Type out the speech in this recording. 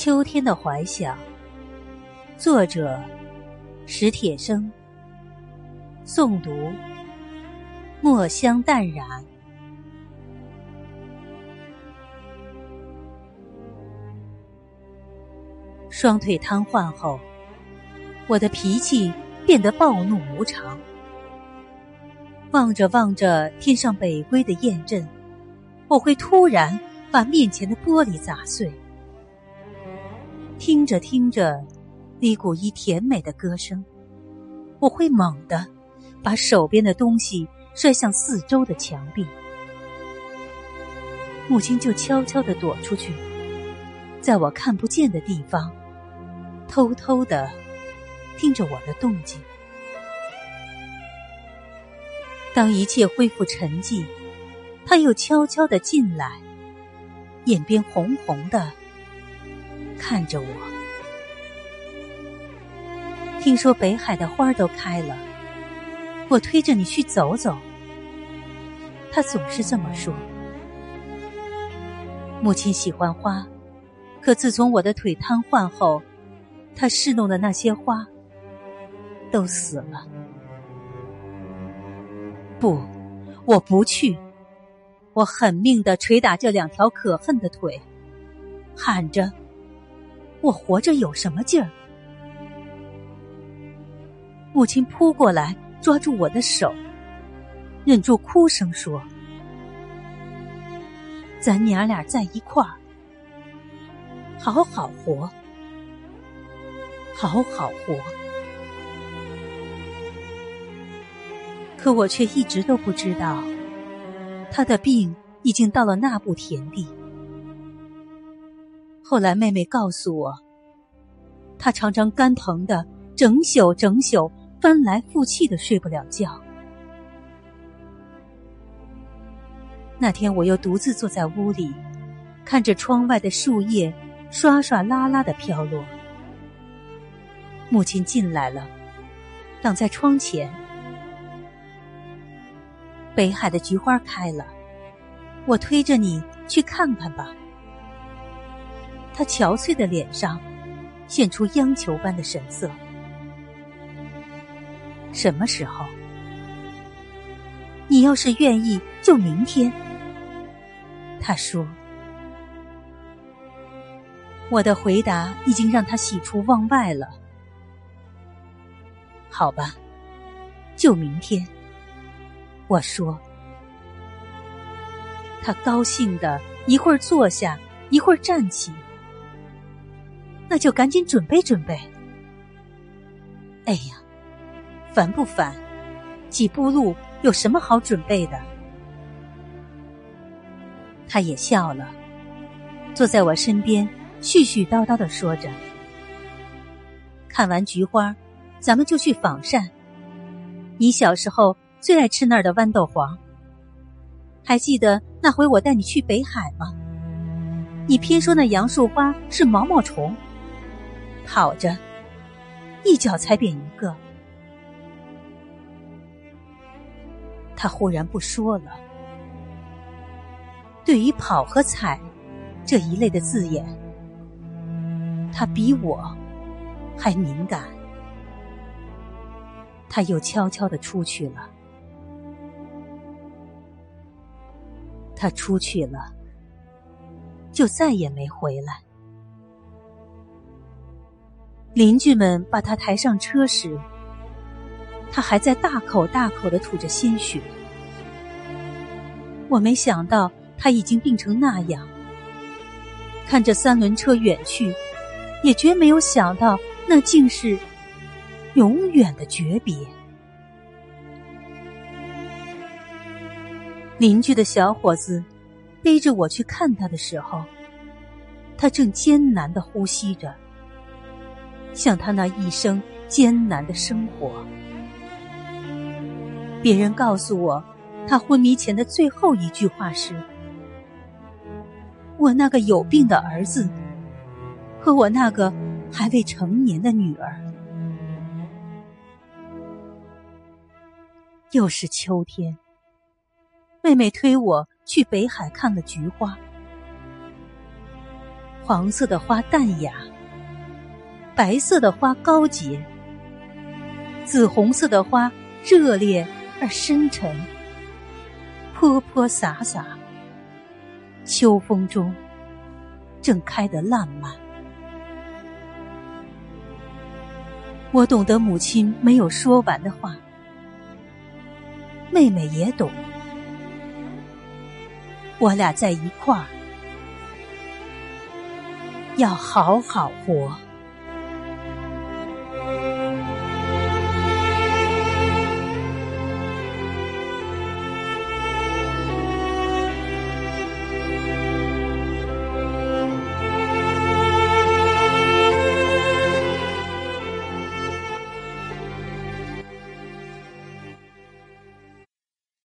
秋天的怀想，作者史铁生。诵读墨香淡然。双腿瘫痪后，我的脾气变得暴怒无常。望着望着天上北归的雁阵，我会突然把面前的玻璃砸碎。听着听着，李谷一甜美的歌声，我会猛地把手边的东西摔向四周的墙壁。母亲就悄悄的躲出去，在我看不见的地方，偷偷的听着我的动静。当一切恢复沉寂，他又悄悄的进来，眼边红红的，看着我。听说北海的花都开了，我推着你去走走。他总是这么说。母亲喜欢花，可自从我的腿瘫痪后，他侍弄的那些花都死了。不，我不去！我狠命的捶打这两条可恨的腿，喊着：“我活着有什么劲儿？”母亲扑过来，抓住我的手，忍住哭声说：“咱娘俩在一块儿，好好活，好好活。”可我却一直都不知道，他的病已经到了那步田地。后来妹妹告诉我，她常常肝疼的整宿整宿翻来覆去的睡不了觉。那天我又独自坐在屋里，看着窗外的树叶刷刷啦啦的飘落。母亲进来了，挡在窗前。北海的菊花开了，我推着你去看看吧。他憔悴的脸上现出央求般的神色。什么时候？你要是愿意，就明天。他说。我的回答已经让他喜出望外了。好吧，就明天。我说，他高兴的一会儿坐下，一会儿站起，那就赶紧准备准备。哎呀，烦不烦？几步路有什么好准备的？他也笑了，坐在我身边，絮絮叨叨的说着：“看完菊花，咱们就去仿膳。你小时候。”最爱吃那儿的豌豆黄。还记得那回我带你去北海吗？你偏说那杨树花是毛毛虫，跑着一脚踩扁一个。他忽然不说了。对于跑和踩这一类的字眼，他比我还敏感。他又悄悄的出去了。他出去了，就再也没回来。邻居们把他抬上车时，他还在大口大口的吐着鲜血。我没想到他已经病成那样。看着三轮车远去，也绝没有想到那竟是永远的诀别。邻居的小伙子背着我去看他的时候，他正艰难的呼吸着，像他那一生艰难的生活。别人告诉我，他昏迷前的最后一句话是：“我那个有病的儿子和我那个还未成年的女儿。”又是秋天。妹妹推我去北海看了菊花，黄色的花淡雅，白色的花高洁，紫红色的花热烈而深沉，泼泼洒洒。秋风中，正开得烂漫。我懂得母亲没有说完的话，妹妹也懂。我俩在一块儿，要好好活。